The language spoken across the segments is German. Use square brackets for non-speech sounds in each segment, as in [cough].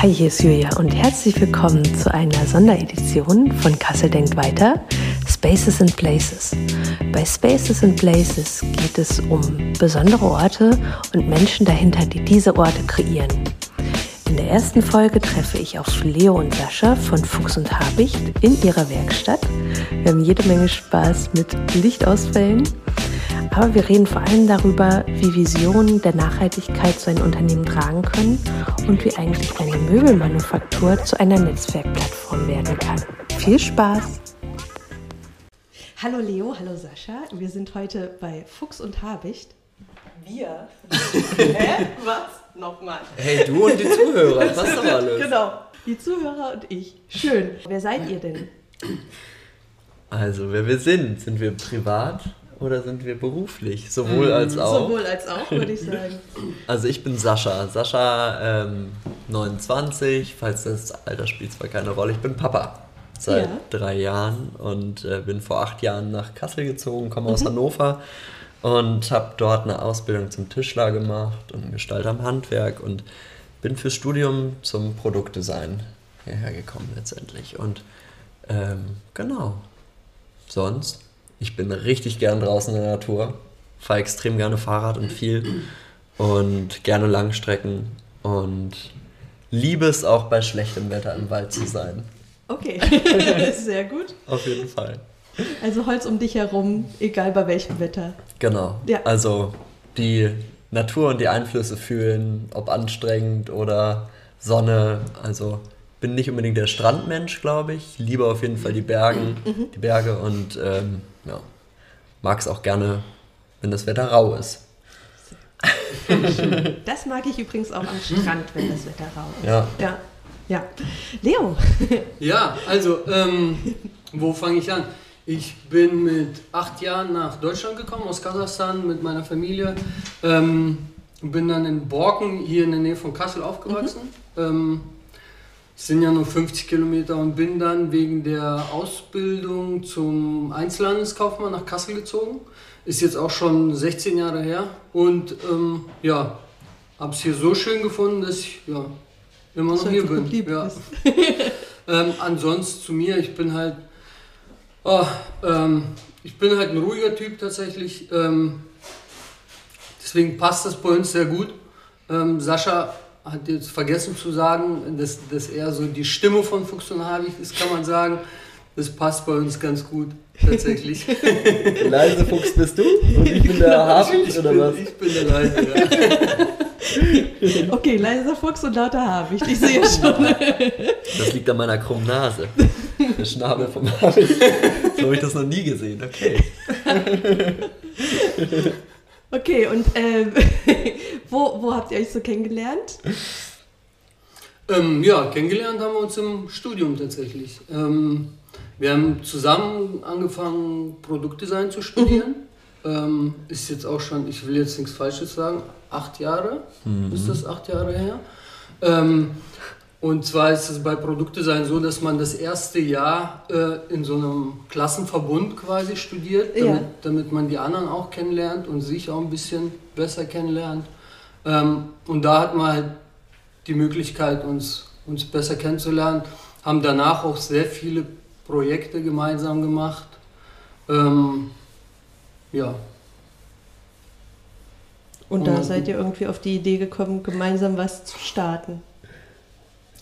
Hi, hier ist Julia und herzlich willkommen zu einer Sonderedition von Kassel Denkt Weiter, Spaces and Places. Bei Spaces and Places geht es um besondere Orte und Menschen dahinter, die diese Orte kreieren. In der ersten Folge treffe ich auf Leo und Sascha von Fuchs und Habicht in ihrer Werkstatt. Wir haben jede Menge Spaß mit Lichtausfällen aber wir reden vor allem darüber, wie Visionen der Nachhaltigkeit zu einem Unternehmen tragen können und wie eigentlich eine Möbelmanufaktur zu einer Netzwerkplattform werden kann. Viel Spaß! Hallo Leo, hallo Sascha. Wir sind heute bei Fuchs und Habicht. Wir? [laughs] Hä? Was? Nochmal. Hey, du und die Zuhörer, passt doch alles. Genau, die Zuhörer und ich. Schön. Wer seid ihr denn? Also, wer wir sind, sind wir privat oder sind wir beruflich? Sowohl als mm, auch. Sowohl als auch, würde ich sagen. Also ich bin Sascha. Sascha, ähm, 29, falls das Alter spielt zwar keine Rolle. Ich bin Papa seit ja. drei Jahren und äh, bin vor acht Jahren nach Kassel gezogen, komme aus mhm. Hannover und habe dort eine Ausbildung zum Tischler gemacht und Gestalter am Handwerk und bin fürs Studium zum Produktdesign hierher gekommen letztendlich. Und ähm, genau, sonst ich bin richtig gern draußen in der Natur, fahre extrem gerne Fahrrad und viel und gerne Langstrecken und liebe es auch bei schlechtem Wetter im Wald zu sein. Okay, [laughs] sehr gut. Auf jeden Fall. Also Holz um dich herum, egal bei welchem Wetter. Genau. Ja. Also die Natur und die Einflüsse fühlen, ob anstrengend oder Sonne. Also bin nicht unbedingt der Strandmensch, glaube ich. Liebe auf jeden Fall die Bergen, mhm. die Berge und ähm, ja, mag es auch gerne, wenn das Wetter rau ist. [laughs] Das mag ich übrigens auch am Strand, wenn das Wetter rau ist. Ja. Ja. ja. Leo. [laughs] Ja, also, ähm, wo fange ich an? Ich bin mit acht Jahren nach Deutschland gekommen, aus Kasachstan, mit meiner Familie. Ähm, bin dann in Borken, hier in der Nähe von Kassel, aufgewachsen. Mhm. Ähm, sind ja nur 50 Kilometer und bin dann wegen der Ausbildung zum Einzelhandelskaufmann nach Kassel gezogen. Ist jetzt auch schon 16 Jahre her und ähm, ja, habe es hier so schön gefunden, dass ich ja, immer noch hier bin. Ja. [laughs] ähm, ansonsten zu mir, ich bin halt, oh, ähm, ich bin halt ein ruhiger Typ tatsächlich. Ähm, deswegen passt das bei uns sehr gut. Ähm, Sascha hat jetzt vergessen zu sagen, dass, dass er so die Stimme von Fuchs und Havig ist, kann man sagen. Das passt bei uns ganz gut, tatsächlich. [laughs] leise Fuchs bist du und ich bin der Habicht oder was? Ich bin der leise, ja. [laughs] Okay, leiser Fuchs und lauter Habicht, ich sehe [laughs] schon. Das liegt an meiner krummen Nase. Der Schnabel vom Habicht. So habe ich das noch nie gesehen, okay. Okay, und äh, [laughs] wo, wo habt ihr euch so kennengelernt? Ähm, ja, kennengelernt haben wir uns im Studium tatsächlich. Ähm, wir haben zusammen angefangen, Produktdesign zu studieren. Mhm. Ähm, ist jetzt auch schon, ich will jetzt nichts Falsches sagen, acht Jahre. Mhm. Ist das acht Jahre her? Und zwar ist es bei Produktdesign so, dass man das erste Jahr äh, in so einem Klassenverbund quasi studiert, damit, ja. damit, man die anderen auch kennenlernt und sich auch ein bisschen besser kennenlernt. Ähm, und da hat man halt die Möglichkeit, uns, uns besser kennenzulernen. Haben danach auch sehr viele Projekte gemeinsam gemacht. Ähm, ja. Und da und, seid ihr irgendwie auf die Idee gekommen, gemeinsam was zu starten.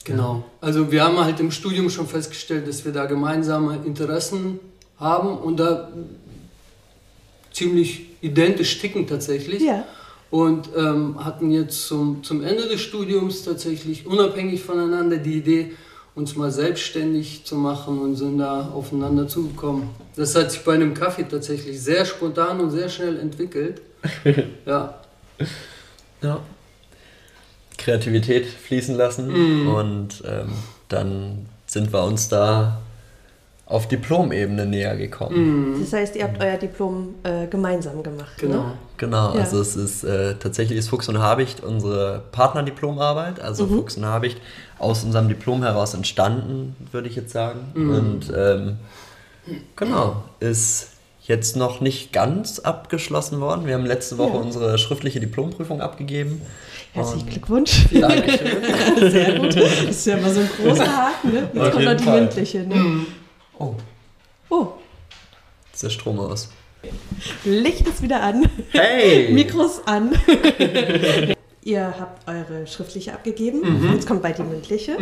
Genau. Also wir haben halt im Studium schon festgestellt, dass wir da gemeinsame Interessen haben und da ziemlich identisch ticken tatsächlich. Ja. Und ähm, hatten jetzt zum, zum Ende des Studiums tatsächlich unabhängig voneinander die Idee, uns mal selbstständig zu machen und sind da aufeinander zugekommen. Das hat sich bei einem Kaffee tatsächlich sehr spontan und sehr schnell entwickelt. [laughs] ja. Ja. Kreativität fließen lassen mm. und ähm, dann sind wir uns da auf Diplomebene näher gekommen. Mm. Das heißt, ihr habt euer Diplom äh, gemeinsam gemacht. Genau. Ne? Genau, ja. also es ist äh, tatsächlich ist Fuchs und Habicht unsere Partnerdiplomarbeit, also mhm. Fuchs und Habicht aus unserem Diplom heraus entstanden, würde ich jetzt sagen. Mm. Und ähm, genau, ist jetzt noch nicht ganz abgeschlossen worden. Wir haben letzte Woche Ja. unsere schriftliche Diplomprüfung abgegeben. Herzlichen Glückwunsch. Dankeschön. [laughs] Sehr gut. Das ist ja immer so ein großer Haken, ne? Jetzt Auf kommt noch die Fall. mündliche, ne? Oh, Oh, ist der Strom aus. Licht ist wieder an. Hey! [laughs] Mikros an. [laughs] ihr habt eure schriftliche abgegeben, Mhm. jetzt kommt bald die mündliche.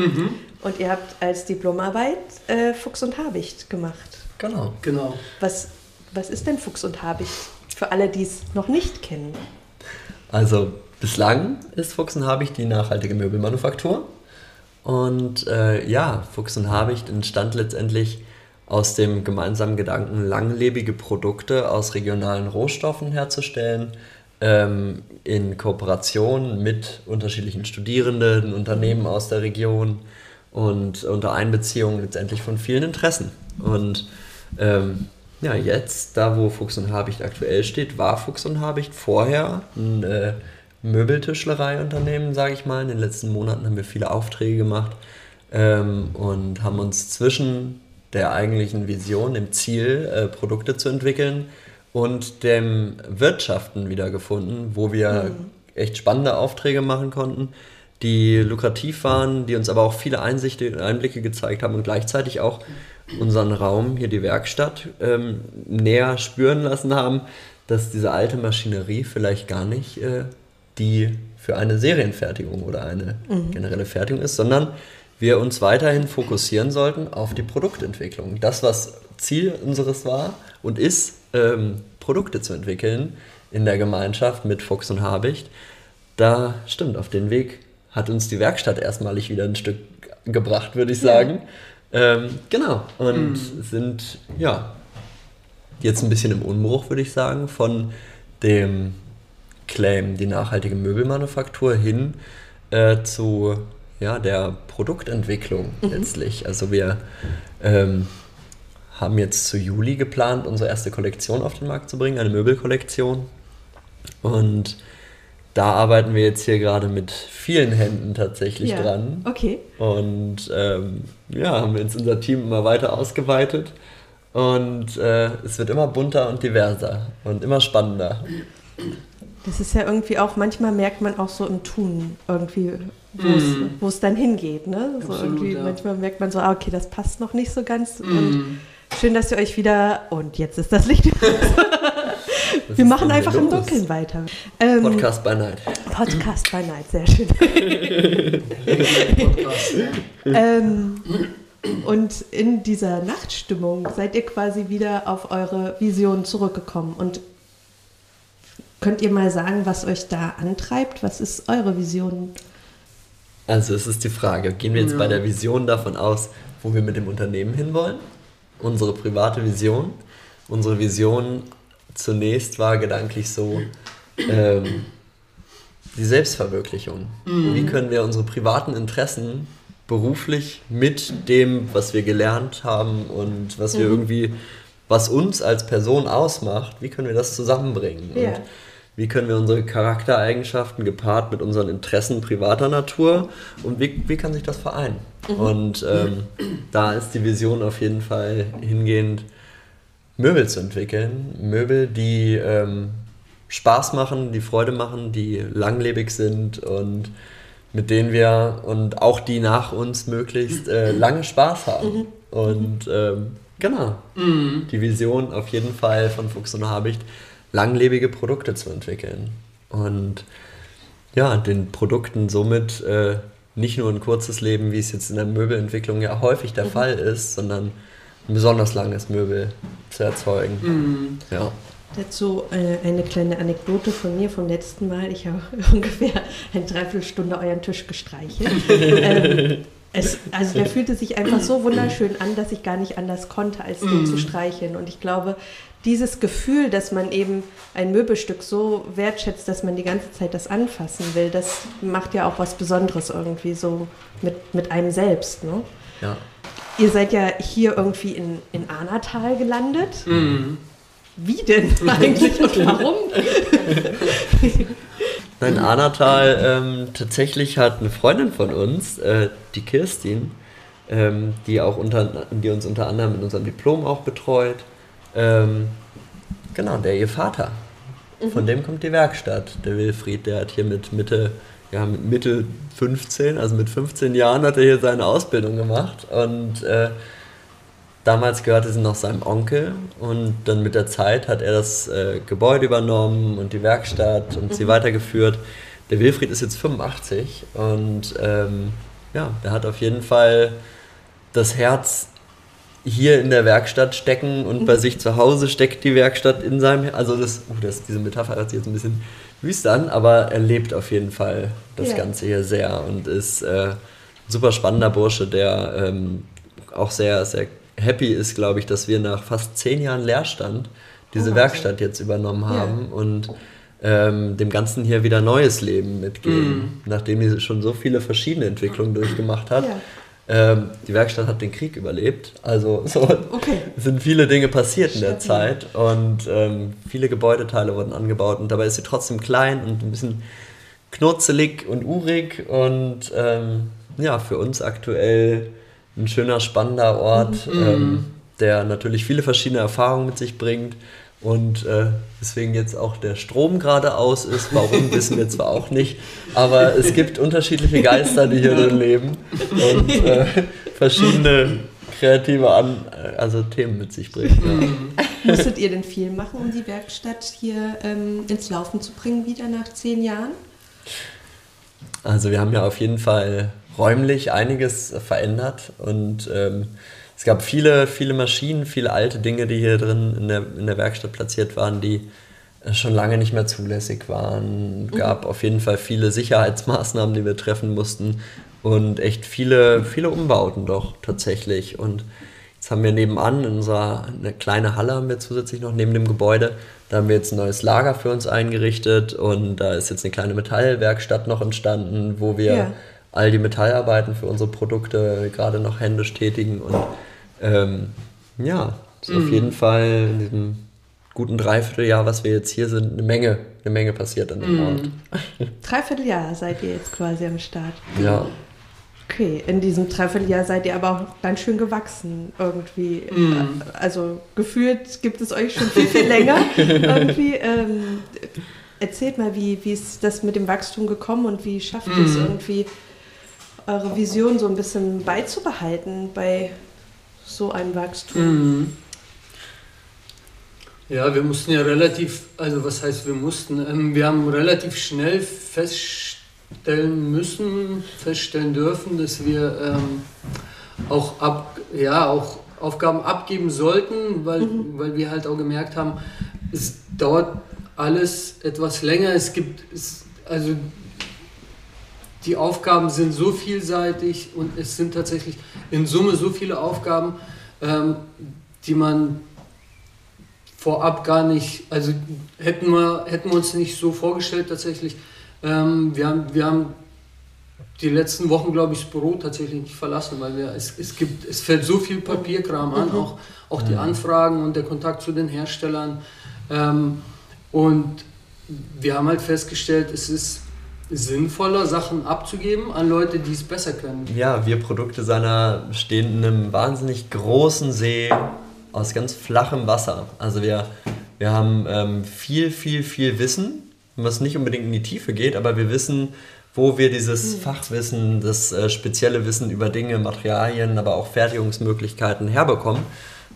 Und ihr habt als Diplomarbeit äh, Fuchs und Habicht gemacht. Genau. Genau. Was, was ist denn Fuchs und Habicht? Für alle, die es noch nicht kennen. Also bislang ist Fuchs und Habicht die nachhaltige Möbelmanufaktur. Und äh, ja, Fuchs und Habicht entstand letztendlich aus dem gemeinsamen Gedanken, langlebige Produkte aus regionalen Rohstoffen herzustellen, ähm, in Kooperation mit unterschiedlichen Studierenden, Unternehmen aus der Region und unter Einbeziehung letztendlich von vielen Interessen. Und ähm, ja, jetzt, da wo Fuchs und Habicht aktuell steht, war Fuchs und Habicht vorher ein äh, Möbeltischlereiunternehmen, sage ich mal. In den letzten Monaten haben wir viele Aufträge gemacht ähm, und haben uns zwischen der eigentlichen Vision, dem Ziel, äh, Produkte zu entwickeln und dem Wirtschaften wiedergefunden, wo wir echt spannende Aufträge machen konnten, die lukrativ waren, die uns aber auch viele Einsichte, Einblicke gezeigt haben und gleichzeitig auch unseren Raum, hier die Werkstatt, ähm, näher spüren lassen haben, dass diese alte Maschinerie vielleicht gar nicht äh, die für eine Serienfertigung oder eine generelle Fertigung ist, sondern wir uns weiterhin fokussieren sollten auf die Produktentwicklung. Das, was Ziel unseres war und ist, ähm, Produkte zu entwickeln in der Gemeinschaft mit Fuchs und Habicht. Da stimmt, auf den Weg hat uns die Werkstatt erstmalig wieder ein Stück gebracht, würde ich sagen. Ähm, genau. Und sind, ja, jetzt ein bisschen im Umbruch, würde ich sagen, von dem Claim, die nachhaltige Möbelmanufaktur hin äh, zu ja, der Produktentwicklung letztlich. Also wir ähm, haben jetzt zu Juli geplant, unsere erste Kollektion auf den Markt zu bringen, eine Möbelkollektion. Und da arbeiten wir jetzt hier gerade mit vielen Händen tatsächlich Ja, dran. Okay. Und ähm, ja, haben jetzt unser Team immer weiter ausgeweitet. Und äh, es wird immer bunter und diverser und immer spannender. Das ist ja irgendwie auch, manchmal merkt man auch so im Tun irgendwie, wo es es dann hingeht. Ne? So Absolut, irgendwie, ja. Manchmal merkt man so, ah, okay, das passt noch nicht so ganz. Mhm. Und schön, dass ihr euch wieder, und jetzt ist das Licht. [laughs] Was Wir machen einfach im? Dunkeln weiter. Ähm, Podcast by Night. Podcast by Night, sehr schön. [laughs] Ähm, und in dieser Nachtstimmung seid ihr quasi wieder auf eure Vision zurückgekommen. Und könnt ihr mal sagen, was euch da antreibt? Was ist eure Vision? Also es ist die Frage, gehen wir jetzt Ja. bei der Vision davon aus, wo wir mit dem Unternehmen hinwollen? Unsere private Vision. Unsere Vision zunächst war gedanklich so ähm, die Selbstverwirklichung. Wie können wir unsere privaten Interessen beruflich mit dem, was wir gelernt haben und was wir irgendwie, was uns als Person ausmacht, wie können wir das zusammenbringen? Ja. Und wie können wir unsere Charaktereigenschaften gepaart mit unseren Interessen privater Natur und wie, wie kann sich das vereinen? Und ähm, da ist die Vision auf jeden Fall hingehend, Möbel zu entwickeln. Möbel, die ähm, Spaß machen, die Freude machen, die langlebig sind und mit denen wir und auch die nach uns möglichst äh, lange Spaß haben. Und ähm, genau, die Vision auf jeden Fall von Fuchs und Habicht, langlebige Produkte zu entwickeln. Und ja, den Produkten somit äh, nicht nur ein kurzes Leben, wie es jetzt in der Möbelentwicklung ja häufig der Fall ist, sondern ein besonders langes Möbel zu erzeugen. Mhm. Ja. Dazu äh, eine kleine Anekdote von mir vom letzten Mal. Ich habe [laughs] ungefähr eine Dreiviertelstunde euren Tisch gestreichelt. [laughs] ähm, es, also der fühlte sich einfach so wunderschön an, dass ich gar nicht anders konnte, als den zu streicheln. Und ich glaube, dieses Gefühl, dass man eben ein Möbelstück so wertschätzt, dass man die ganze Zeit das anfassen will, das macht ja auch was Besonderes irgendwie so mit, mit einem selbst. Ne? ja. Ihr seid ja hier irgendwie in, in Arnatal gelandet. Mhm. Wie denn [laughs] eigentlich und warum? [laughs] Nein, Arnatal, ähm, tatsächlich hat eine Freundin von uns, äh, die Kirstin, ähm, die, auch unter, die uns unter anderem mit unserem Diplom auch betreut, ähm, Genau, der ihr Vater. Von dem kommt die Werkstatt. Der Wilfried, der hat hier mit Mitte, ja, mit Mitte 15, also mit 15 Jahren hat er hier seine Ausbildung gemacht und äh, damals gehörte sie noch seinem Onkel und dann mit der Zeit hat er das äh, Gebäude übernommen und die Werkstatt und sie weitergeführt. Der Wilfried ist jetzt 85 und ähm, ja, der hat auf jeden Fall das Herz hier in der Werkstatt stecken und bei sich zu Hause steckt die Werkstatt in seinem, also das, uh, das diese Metapher hört sich jetzt ein bisschen wüst an, aber er lebt auf jeden Fall das Ja. Ganze hier sehr und ist äh, ein super spannender Bursche, der ähm, auch sehr, sehr happy ist, glaube ich, dass wir nach fast zehn Jahren Leerstand diese Oh, Werkstatt jetzt übernommen haben und ähm, dem Ganzen hier wieder neues Leben mitgeben, nachdem sie schon so viele verschiedene Entwicklungen durchgemacht hat. Ja. Ähm, die Werkstatt hat den Krieg überlebt, also [laughs] so Okay. sind viele Dinge passiert in der. Zeit und ähm, viele Gebäudeteile wurden angebaut und dabei ist sie trotzdem klein und ein bisschen knurzelig und urig und ähm, ja, für uns aktuell ein schöner, spannender Ort, ähm, der natürlich viele verschiedene Erfahrungen mit sich bringt und äh, deswegen jetzt auch der Strom gerade aus ist. Warum, [laughs] wissen wir zwar auch nicht, aber es gibt unterschiedliche Geister, die hier drin leben und äh, verschiedene kreative An also Themen mit sich bringen. Ja. Musstet ihr denn viel machen, um die Werkstatt hier ähm, ins Laufen zu bringen, wieder nach zehn Jahren? Also wir haben ja auf jeden Fall räumlich einiges verändert und ähm, es gab viele, viele Maschinen, viele alte Dinge, die hier drin in der, in der Werkstatt platziert waren, die äh, schon lange nicht mehr zulässig waren. gab auf jeden Fall viele Sicherheitsmaßnahmen, die wir treffen mussten und echt viele, viele Umbauten doch tatsächlich. Und jetzt haben wir nebenan in unserer eine kleine Halle haben wir zusätzlich noch neben dem Gebäude. Da haben wir jetzt ein neues Lager für uns eingerichtet und da ist jetzt eine kleine Metallwerkstatt noch entstanden, wo wir Ja. all die Metallarbeiten für unsere Produkte gerade noch händisch tätigen und ähm, ja, ist auf jeden Fall in diesem guten Dreivierteljahr, was wir jetzt hier sind, eine Menge, eine Menge passiert an dem Ort. [laughs] Dreivierteljahr seid ihr jetzt quasi am Start. Ja, Okay, in diesem Dreivierteljahr seid ihr aber auch ganz schön gewachsen irgendwie. Mhm. Also gefühlt gibt es euch schon viel, viel länger [laughs] irgendwie. Ähm, erzählt mal, wie, wie ist das mit dem Wachstum gekommen und wie schafft ihr es irgendwie, eure Vision so ein bisschen beizubehalten bei so einem Wachstum? Mhm. Ja, wir mussten ja relativ, also was heißt wir mussten, ähm, wir haben relativ schnell feststellen müssen, feststellen dürfen, dass wir ähm, auch, ab, ja, auch Aufgaben abgeben sollten, weil, weil wir halt auch gemerkt haben, es dauert alles etwas länger. Es gibt, es, also die Aufgaben sind so vielseitig und es sind tatsächlich in Summe so viele Aufgaben, ähm, die man vorab gar nicht, also hätten wir, hätten wir uns nicht so vorgestellt tatsächlich. Ähm, wir, haben, wir haben die letzten Wochen, glaube ich, das Büro tatsächlich nicht verlassen, weil wir, es, es, gibt, es fällt so viel Papierkram an, auch, auch die Anfragen und der Kontakt zu den Herstellern. Ähm, und wir haben halt festgestellt, es ist sinnvoller, Sachen abzugeben an Leute, die es besser können. Ja, wir Produktdesigner stehen in einem wahnsinnig großen See aus ganz flachem Wasser. Also wir, wir haben ähm, viel, viel, viel Wissen, was nicht unbedingt in die Tiefe geht, aber wir wissen, wo wir dieses Fachwissen, das äh, spezielle Wissen über Dinge, Materialien, aber auch Fertigungsmöglichkeiten herbekommen,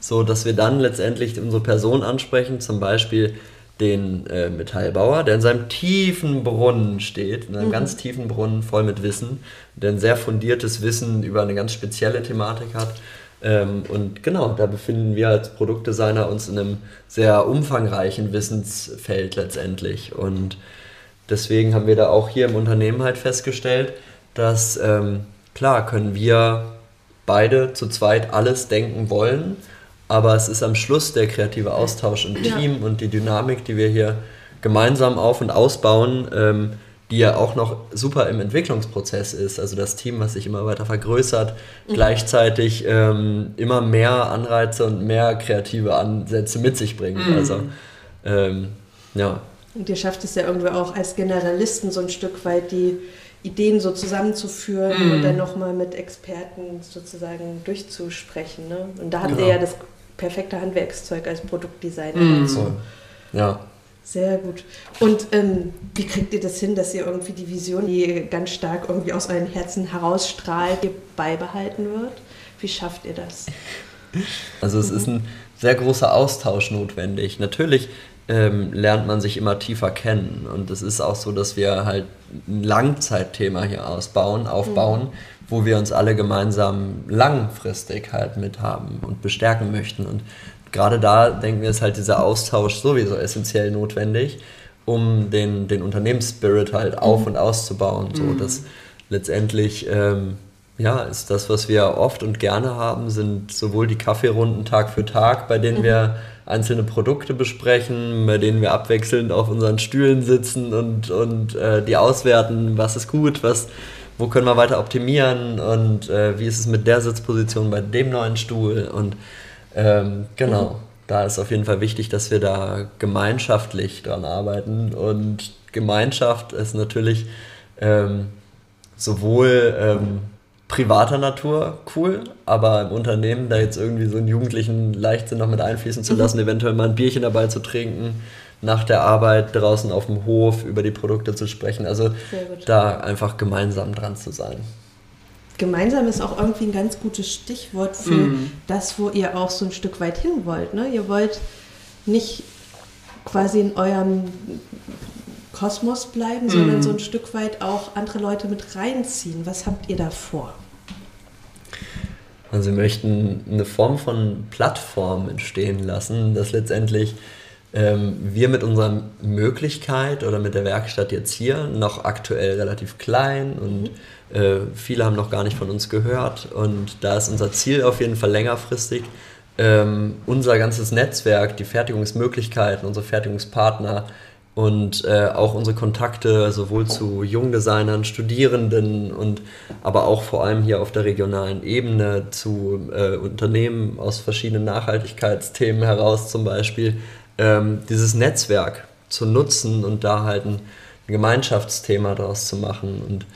so dass wir dann letztendlich unsere Person ansprechen, zum Beispiel den äh, Metallbauer, der in seinem tiefen Brunnen steht, in einem ganz tiefen Brunnen voll mit Wissen, der ein sehr fundiertes Wissen über eine ganz spezielle Thematik hat. Ähm, und genau, da befinden wir als Produktdesigner uns in einem sehr umfangreichen Wissensfeld letztendlich. Und deswegen haben wir da auch hier im Unternehmen halt festgestellt, dass ähm, klar können wir beide zu zweit alles denken wollen, aber es ist am Schluss der kreative Austausch im Ja. Team und die Dynamik, die wir hier gemeinsam auf- und ausbauen, ähm, die ja auch noch super im Entwicklungsprozess ist. Also das Team, was sich immer weiter vergrößert, gleichzeitig ähm, immer mehr Anreize und mehr kreative Ansätze mit sich bringt. Also ähm, ja, Und ihr schafft es ja irgendwie auch als Generalisten so ein Stück weit die Ideen so zusammenzuführen und dann nochmal mit Experten sozusagen durchzusprechen. Ne? Und da habt ihr Genau. ja das perfekte Handwerkszeug als Produktdesigner. Mhm. dazu. so. Ja. Sehr gut. Und ähm, wie kriegt ihr das hin, dass ihr irgendwie die Vision, die ganz stark irgendwie aus euren Herzen herausstrahlt, beibehalten wird? Wie schafft ihr das? Also es ist ein sehr großer Austausch notwendig. Natürlich ähm, lernt man sich immer tiefer kennen und es ist auch so, dass wir halt ein Langzeitthema hier ausbauen, aufbauen, mhm. Wo wir uns alle gemeinsam langfristig halt mit haben und bestärken möchten. Und gerade da denken wir, ist halt dieser Austausch sowieso essentiell notwendig, um den, den Unternehmensspirit halt auf- mhm. und auszubauen. So, mhm. dass letztendlich, ähm, ja, ist das, was wir oft und gerne haben, sind sowohl die Kaffeerunden Tag für Tag, bei denen mhm. wir einzelne Produkte besprechen, bei denen wir abwechselnd auf unseren Stühlen sitzen und, und äh, die auswerten, was ist gut, was, wo können wir weiter optimieren und äh, wie ist es mit der Sitzposition bei dem neuen Stuhl und ähm, genau, mhm. da ist auf jeden Fall wichtig, dass wir da gemeinschaftlich dran arbeiten. Und Gemeinschaft ist natürlich ähm, sowohl ähm, privater Natur cool, aber im Unternehmen da jetzt irgendwie so einen jugendlichen Leichtsinn noch mit einfließen zu mhm. lassen, mhm. eventuell mal ein Bierchen dabei zu trinken, nach der Arbeit draußen auf dem Hof über die Produkte zu sprechen. Also da einfach gemeinsam dran zu sein gemeinsam ist auch irgendwie ein ganz gutes Stichwort für mhm. das, wo ihr auch so ein Stück weit hin wollt. Ne? Ihr wollt nicht quasi in eurem Kosmos bleiben, mhm. sondern so ein Stück weit auch andere Leute mit reinziehen. Was habt ihr da vor? Also wir möchten eine Form von Plattform entstehen lassen, dass letztendlich ähm, wir mit unserer Möglichkeit oder mit der Werkstatt jetzt hier noch aktuell relativ klein und mhm. äh, viele haben noch gar nicht von uns gehört und da ist unser Ziel auf jeden Fall längerfristig, ähm, unser ganzes Netzwerk, die Fertigungsmöglichkeiten, unsere Fertigungspartner und äh, auch unsere Kontakte sowohl zu Jungdesignern, Studierenden und aber auch vor allem hier auf der regionalen Ebene zu äh, Unternehmen aus verschiedenen Nachhaltigkeitsthemen heraus zum Beispiel, ähm, dieses Netzwerk zu nutzen und da halt ein Gemeinschaftsthema daraus zu machen und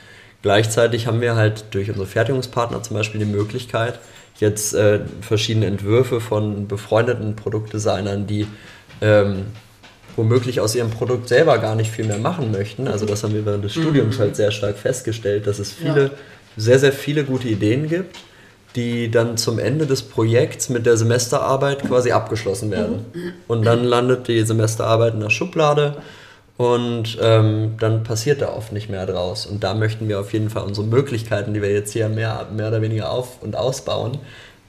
Gleichzeitig haben wir halt durch unsere Fertigungspartner zum Beispiel die Möglichkeit, jetzt äh, verschiedene Entwürfe von befreundeten Produktdesignern, die ähm, womöglich aus ihrem Produkt selber gar nicht viel mehr machen möchten. Also das haben wir während des Studiums mhm. halt sehr stark festgestellt, dass es viele, ja. sehr, sehr viele gute Ideen gibt, die dann zum Ende des Projekts mit der Semesterarbeit quasi abgeschlossen werden. Mhm. Und dann landet die Semesterarbeit in der Schublade und ähm, dann passiert da oft nicht mehr draus. Und da möchten wir auf jeden Fall unsere Möglichkeiten, die wir jetzt hier mehr, mehr oder weniger auf- und ausbauen,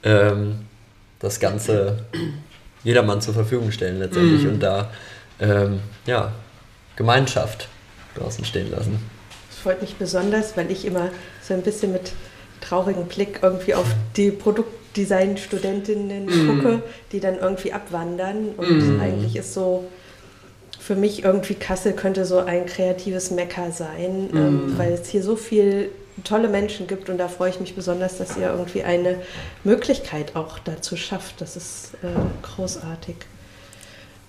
ähm, das Ganze jedermann zur Verfügung stellen letztendlich mm. und da ähm, ja, Gemeinschaft draußen stehen lassen. Das freut mich besonders, weil ich immer so ein bisschen mit traurigem Blick irgendwie auf die Produktdesign-Studentinnen mm. gucke, die dann irgendwie abwandern und mm. eigentlich ist so für mich irgendwie Kassel könnte so ein kreatives Mecker sein, mm. ähm, weil es hier so viel tolle Menschen gibt und da freue ich mich besonders, dass ihr irgendwie eine Möglichkeit auch dazu schafft. Das ist äh, großartig.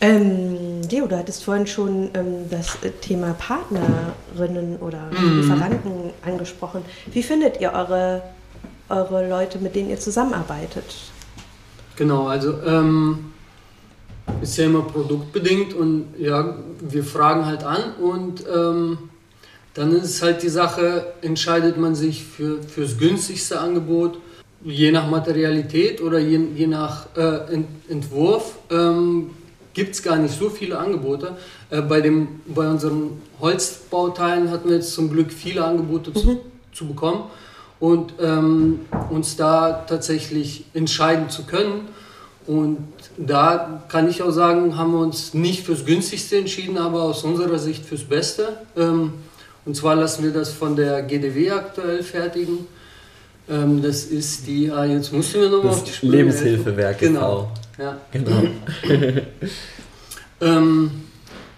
Ähm, Leo, du hattest vorhin schon ähm, das Thema Partnerinnen oder mm. Lieferanten angesprochen. Wie findet ihr eure, eure Leute, mit denen ihr zusammenarbeitet? Genau, also ähm, ist ja immer produktbedingt und ja, wir fragen halt an und ähm, dann ist halt die Sache, entscheidet man sich für, fürs günstigste Angebot, je nach Materialität oder je, je nach äh, Ent, Entwurf. Ähm, gibt es gar nicht so viele Angebote. Äh, bei, dem, bei unseren Holzbauteilen hatten wir jetzt zum Glück viele Angebote mhm. zu, zu, bekommen und ähm, uns da tatsächlich entscheiden zu können. Und da kann ich auch sagen, haben wir uns nicht fürs günstigste entschieden, aber aus unserer Sicht fürs Beste. Ähm, und zwar lassen wir das von der GDW aktuell fertigen. Ähm, das ist die, ah, jetzt musst du mir nochmal auf die Sprünge Lebenshilfewerk. Genau. Ja. Genau. [laughs] ähm,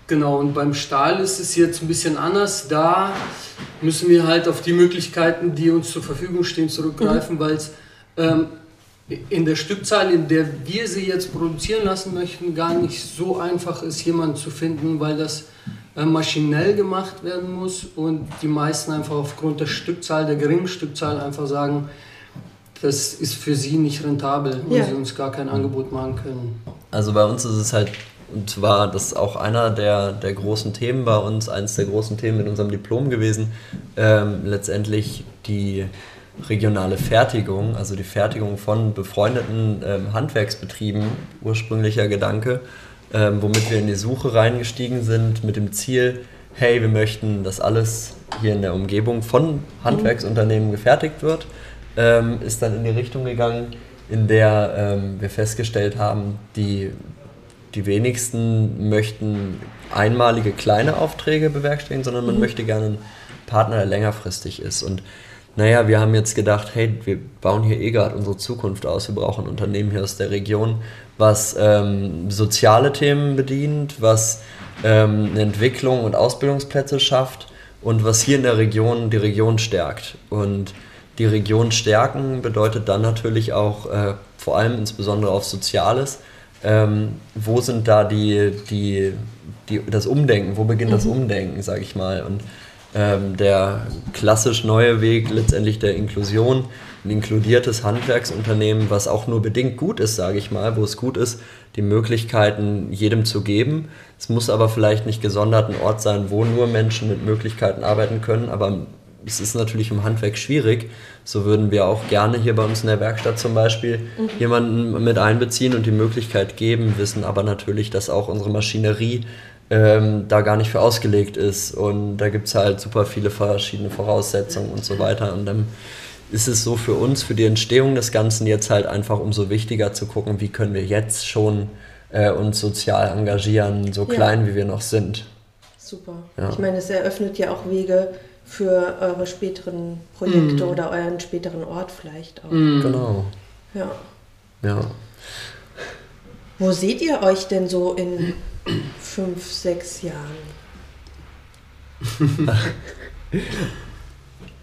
genau, und beim Stahl ist es jetzt ein bisschen anders. Da müssen wir halt auf die Möglichkeiten, die uns zur Verfügung stehen, zurückgreifen, mhm. weil es ähm, in der Stückzahl, in der wir sie jetzt produzieren lassen möchten, gar nicht so einfach ist, jemanden zu finden, weil das maschinell gemacht werden muss und die meisten einfach aufgrund der Stückzahl, der geringen Stückzahl einfach sagen, das ist für sie nicht rentabel, weil ja. sie uns gar kein Angebot machen können. Also bei uns ist es halt und zwar, das ist auch einer der, der großen Themen bei uns, eines der großen Themen in unserem Diplom gewesen, ähm, letztendlich die regionale Fertigung, also die Fertigung von befreundeten ähm, Handwerksbetrieben, ursprünglicher Gedanke, ähm, womit wir in die Suche reingestiegen sind mit dem Ziel, hey, wir möchten, dass alles hier in der Umgebung von Handwerksunternehmen gefertigt wird, ähm, ist dann in die Richtung gegangen, in der ähm, wir festgestellt haben, die, die wenigsten möchten einmalige kleine Aufträge bewerkstelligen, sondern man mhm. möchte gerne einen Partner, der längerfristig ist. Und naja, wir haben jetzt gedacht, hey, wir bauen hier eh gerade unsere Zukunft aus, wir brauchen ein Unternehmen hier aus der Region, was ähm, soziale Themen bedient, was ähm, eine Entwicklung und Ausbildungsplätze schafft und was hier in der Region die Region stärkt. Und die Region stärken bedeutet dann natürlich auch äh, vor allem insbesondere auf Soziales. Ähm, wo sind da die, die, die, das Umdenken, wo beginnt mhm. das Umdenken, sage ich mal. Und ähm, der klassisch neue Weg letztendlich der Inklusion, ein inkludiertes Handwerksunternehmen, was auch nur bedingt gut ist, sage ich mal, wo es gut ist, die Möglichkeiten jedem zu geben. Es muss aber vielleicht nicht gesondert ein Ort sein, wo nur Menschen mit Möglichkeiten arbeiten können, aber es ist natürlich im Handwerk schwierig. So würden wir auch gerne hier bei uns in der Werkstatt zum Beispiel mhm. jemanden mit einbeziehen und die Möglichkeit geben, wissen aber natürlich, dass auch unsere Maschinerie ähm, da gar nicht für ausgelegt ist. Und da gibt es halt super viele verschiedene Voraussetzungen und so weiter. Und dann ist es so für uns, für die Entstehung des Ganzen jetzt halt einfach umso wichtiger zu gucken, wie können wir jetzt schon äh, uns sozial engagieren, so klein ja. wie wir noch sind. Super. Ja. Ich meine, es eröffnet ja auch Wege für eure späteren Projekte mm. oder euren späteren Ort vielleicht auch. Mm. Genau. Ja. Ja. Wo seht ihr euch denn so in fünf, sechs Jahren? [laughs]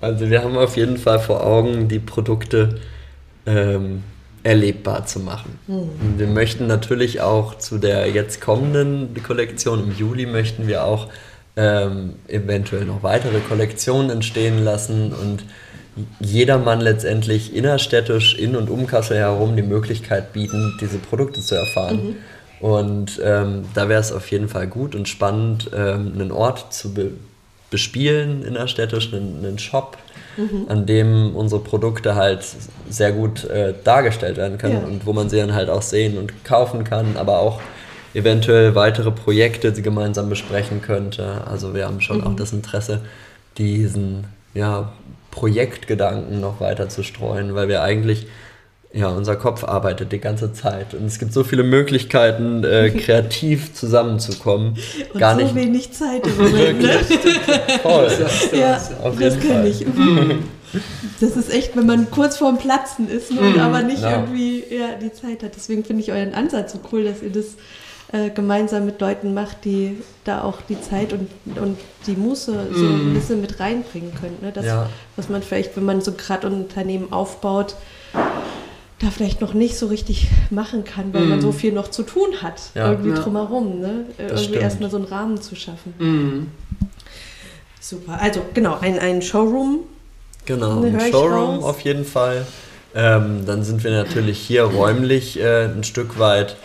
also wir haben auf jeden Fall vor Augen, die Produkte ähm, erlebbar zu machen. Mhm. Wir möchten natürlich auch zu der jetzt kommenden Kollektion im Juli möchten wir auch ähm, eventuell noch weitere Kollektionen entstehen lassen und jedermann letztendlich innerstädtisch in und um Kassel herum die Möglichkeit bieten, diese Produkte zu erfahren. Mhm. Und ähm, da wäre es auf jeden Fall gut und spannend, ähm, einen Ort zu be bespielen innerstädtisch, einen, einen Shop, mhm. an dem unsere Produkte halt sehr gut äh, dargestellt werden können ja. und wo man sie dann halt auch sehen und kaufen kann, aber auch eventuell weitere Projekte gemeinsam besprechen könnte. Also wir haben schon mhm. auch das Interesse, diesen ja, Projektgedanken noch weiter zu streuen, weil wir eigentlich, ja, unser Kopf arbeitet die ganze Zeit und es gibt so viele Möglichkeiten, äh, [laughs] kreativ zusammenzukommen. Und Gar so nicht wenig Zeit im [laughs] Moment. Ne? Voll. ja, auf das kann ich. Mhm. [laughs] Das ist echt, wenn man kurz vorm Platzen ist ne, und mhm. aber nicht ja. irgendwie ja, die Zeit hat. Deswegen finde ich euren Ansatz so cool, dass ihr das äh, gemeinsam mit Leuten macht, die da auch die Zeit und, und die Muße so ein bisschen mit reinbringen können. Ne? Das, ja. was man vielleicht, wenn man so gerade ein Unternehmen aufbaut, da vielleicht noch nicht so richtig machen kann, weil mm. man so viel noch zu tun hat, ja. irgendwie ja. drumherum. Ne? irgendwie erstmal so einen Rahmen zu schaffen. Mm. Super. Also genau, ein, ein Showroom. Genau, ein Showroom auf jeden Fall. Ähm, dann sind wir natürlich hier räumlich äh, ein Stück weit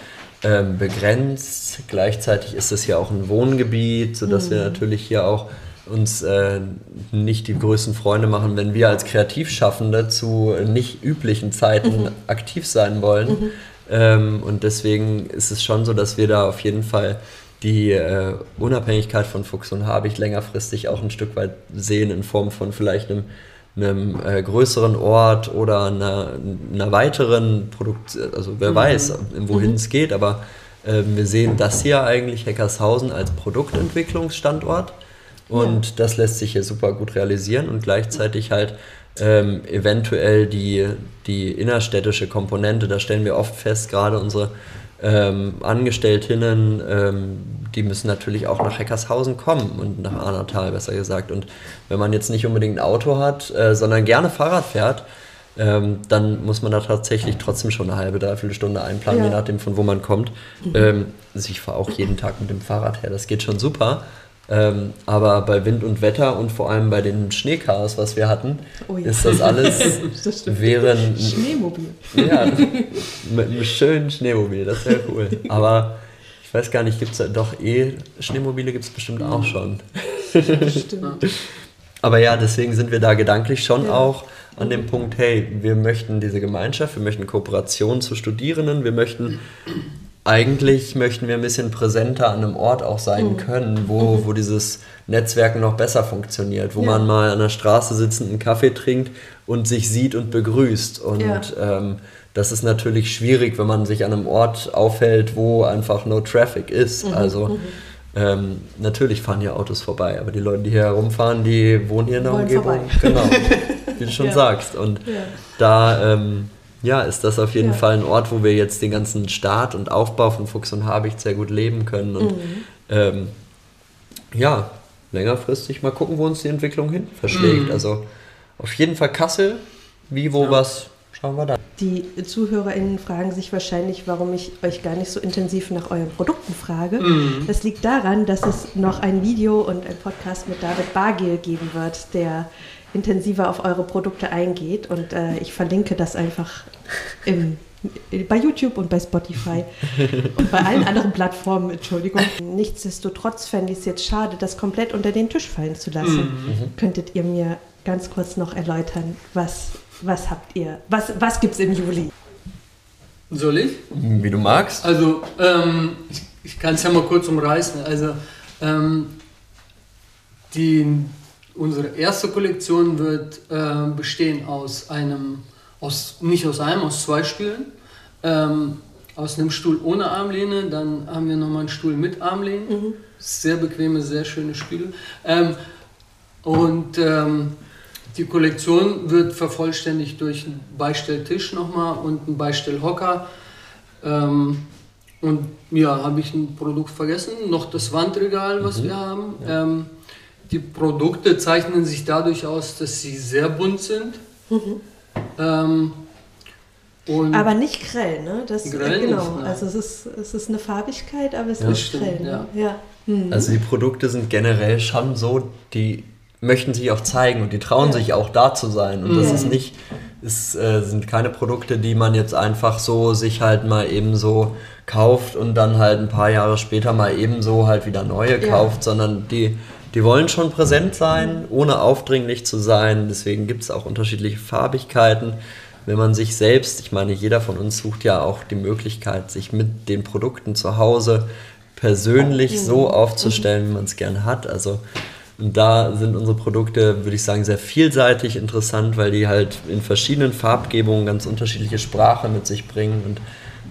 ähm, begrenzt. Gleichzeitig ist es ja auch ein Wohngebiet, sodass mhm. wir natürlich hier auch uns äh, nicht die größten Freunde machen, wenn wir als Kreativschaffende zu nicht üblichen Zeiten mhm. aktiv sein wollen. Mhm. Ähm, und deswegen ist es schon so, dass wir da auf jeden Fall die äh, Unabhängigkeit von Fuchs und Habich längerfristig auch ein Stück weit sehen in Form von vielleicht einem einem äh, größeren Ort oder einer, einer weiteren Produkt, also wer mhm. weiß, wohin mhm. es geht, aber äh, wir sehen das hier eigentlich, Heckershausen, als Produktentwicklungsstandort und ja. das lässt sich hier super gut realisieren und gleichzeitig halt ähm, eventuell die, die innerstädtische Komponente, da stellen wir oft fest, gerade unsere ähm, Angestelltinnen, ähm, die müssen natürlich auch nach Heckershausen kommen und nach Arnatal besser gesagt. Und wenn man jetzt nicht unbedingt ein Auto hat, äh, sondern gerne Fahrrad fährt, ähm, dann muss man da tatsächlich trotzdem schon eine halbe, dreiviertel Stunde einplanen, ja. je nachdem von wo man kommt. Mhm. Ähm, also ich fahre auch jeden Tag mit dem Fahrrad her, das geht schon super. Ähm, aber bei Wind und Wetter und vor allem bei den Schneechaos, was wir hatten, oh ja. ist das alles [laughs] das wäre ein Schneemobil. Ja, mit einem schönen Schneemobil, das wäre cool. Aber ich weiß gar nicht, gibt es doch eh, Schneemobile gibt es bestimmt auch schon. Stimmt. [laughs] Aber ja, deswegen sind wir da gedanklich schon Ja. auch an dem Punkt, hey, wir möchten diese Gemeinschaft, wir möchten Kooperation zu Studierenden, wir möchten, eigentlich möchten wir ein bisschen präsenter an einem Ort auch sein können, wo, wo dieses Netzwerken noch besser funktioniert, wo Ja. man mal an der Straße sitzend einen Kaffee trinkt und sich sieht und begrüßt. Und Ja. ähm, das ist natürlich schwierig, wenn man sich an einem Ort aufhält, wo einfach no traffic ist. Mhm. Also ähm, natürlich fahren hier Autos vorbei, aber die Leute, die hier herumfahren, die wohnen hier in der Wollen Umgebung. vorbei. Genau, wie du [laughs] schon Ja. sagst. Und da ähm, ja, ist das auf jeden Ja. Fall ein Ort, wo wir jetzt den ganzen Start und Aufbau von Fuchs und Habicht sehr gut leben können. Und Mhm. ähm, ja, längerfristig mal gucken, wo uns die Entwicklung hin verschlägt. Mhm. Also auf jeden Fall Kassel, wie, wo, Ja. was, schauen wir da. Die ZuhörerInnen fragen sich wahrscheinlich, warum ich euch gar nicht so intensiv nach euren Produkten frage. Mhm. Das liegt daran, dass es noch ein Video und ein Podcast mit David Bargiel geben wird, der intensiver auf eure Produkte eingeht. Und äh, ich verlinke das einfach im, bei YouTube und bei Spotify und bei allen anderen Plattformen, Entschuldigung. Nichtsdestotrotz fände ich es jetzt schade, das komplett unter den Tisch fallen zu lassen. Könntet ihr mir ganz kurz noch erläutern, was, was habt ihr, was, was gibt es im Juli? Soll ich? Wie du magst. Also, ähm, ich, ich kann es ja mal kurz umreißen. Also, ähm, die, unsere erste Kollektion wird äh, bestehen aus einem, aus, nicht aus einem, aus zwei Stühlen. Ähm, aus einem Stuhl ohne Armlehne, dann haben wir nochmal einen Stuhl mit Armlehne. Sehr bequeme, sehr schöne Stühle. Ähm, und ähm, die Kollektion wird vervollständigt durch einen Beistelltisch nochmal und einen Beistellhocker. Ähm, und ja, habe ich ein Produkt vergessen, noch das Wandregal, was wir haben. Ähm, die Produkte zeichnen sich dadurch aus, dass sie sehr bunt sind. Ähm, und Aber nicht grell, ne? Das, Grell äh, genau. nicht, also es ist, es ist eine Farbigkeit, aber es Ja, ist stimmt, grell. Ne? ja. Ja. Hm. Also die Produkte sind generell schon so, die möchten sich auch zeigen und die trauen sich auch da zu sein. Und das ist nicht, es äh, sind keine Produkte, die man jetzt einfach so sich halt mal eben so kauft und dann halt ein paar Jahre später mal eben so halt wieder neue Ja. kauft, sondern die, die wollen schon präsent sein, ohne aufdringlich zu sein. Deswegen gibt es auch unterschiedliche Farbigkeiten. Wenn man sich selbst, ich meine, jeder von uns sucht ja auch die Möglichkeit, sich mit den Produkten zu Hause persönlich so aufzustellen, wie man es gerne hat. Also und da sind unsere Produkte, würde ich sagen, sehr vielseitig interessant, weil die halt in verschiedenen Farbgebungen ganz unterschiedliche Sprache mit sich bringen. Und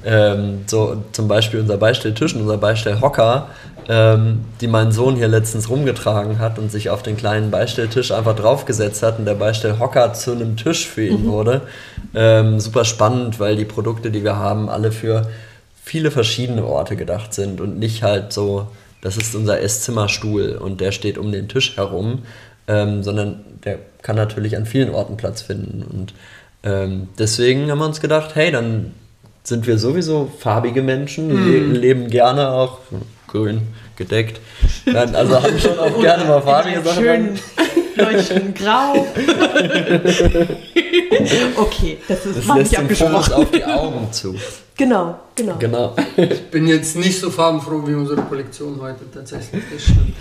ähm, so zum Beispiel unser Beistelltisch und unser Beistellhocker, ähm, die mein Sohn hier letztens rumgetragen hat und sich auf den kleinen Beistelltisch einfach draufgesetzt hat und der Beistellhocker zu einem Tisch für ihn wurde. Ähm, super spannend, weil die Produkte, die wir haben, alle für viele verschiedene Orte gedacht sind und nicht halt so, das ist unser Esszimmerstuhl und der steht um den Tisch herum, ähm, sondern der kann natürlich an vielen Orten Platz finden. Und ähm, deswegen haben wir uns gedacht, hey, dann sind wir sowieso farbige Menschen, le leben gerne auch grün gedeckt. Dann, also haben schon auch [laughs] gerne mal farbige Sachen. Schön leuchtend grau. [laughs] okay, das ist Das war lässt nicht abgesprochen. auf die Augen zu. Genau, genau. Genau. ich bin jetzt nicht so farbenfroh wie unsere Kollektion heute tatsächlich. Das stimmt.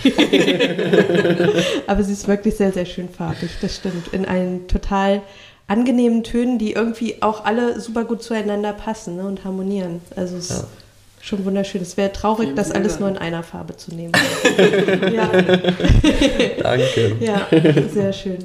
[laughs] Aber sie ist wirklich sehr, sehr schön farbig, das stimmt. In einen total angenehmen Tönen, die irgendwie auch alle super gut zueinander passen ne, und harmonieren. Also es ist Ja. schon wunderschön. Es wäre traurig, Vielen, das alles nur in einer Farbe zu nehmen. [laughs] ja, Danke. ja, sehr schön.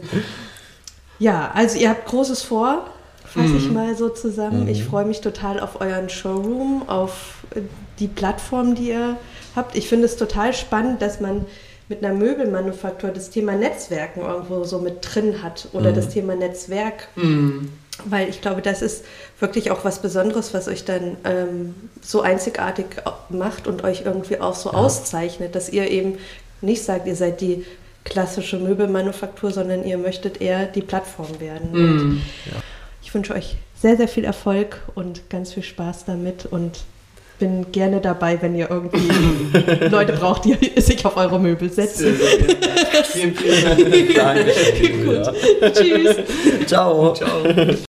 Ja, also ihr habt Großes vor, fasse ich mal so zusammen. Ich freue mich total auf euren Showroom, auf äh, die Plattform, die ihr habt. Ich finde es total spannend, dass man mit einer Möbelmanufaktur das Thema Netzwerken irgendwo so mit drin hat oder das Thema Netzwerk Mhm. weil ich glaube, das ist wirklich auch was Besonderes, was euch dann ähm, so einzigartig macht und euch irgendwie auch so auszeichnet, dass ihr eben nicht sagt, ihr seid die klassische Möbelmanufaktur, sondern ihr möchtet eher die Plattform werden. Mhm. ich wünsche euch sehr, sehr viel Erfolg und ganz viel Spaß damit und bin gerne dabei, wenn ihr irgendwie [laughs] Leute braucht, die [laughs] sich auf eure Möbel setzen. Sehr, sehr gerne. [laughs] Vielen, vielen Dank. Danke. Tschüss. Ciao. Ciao.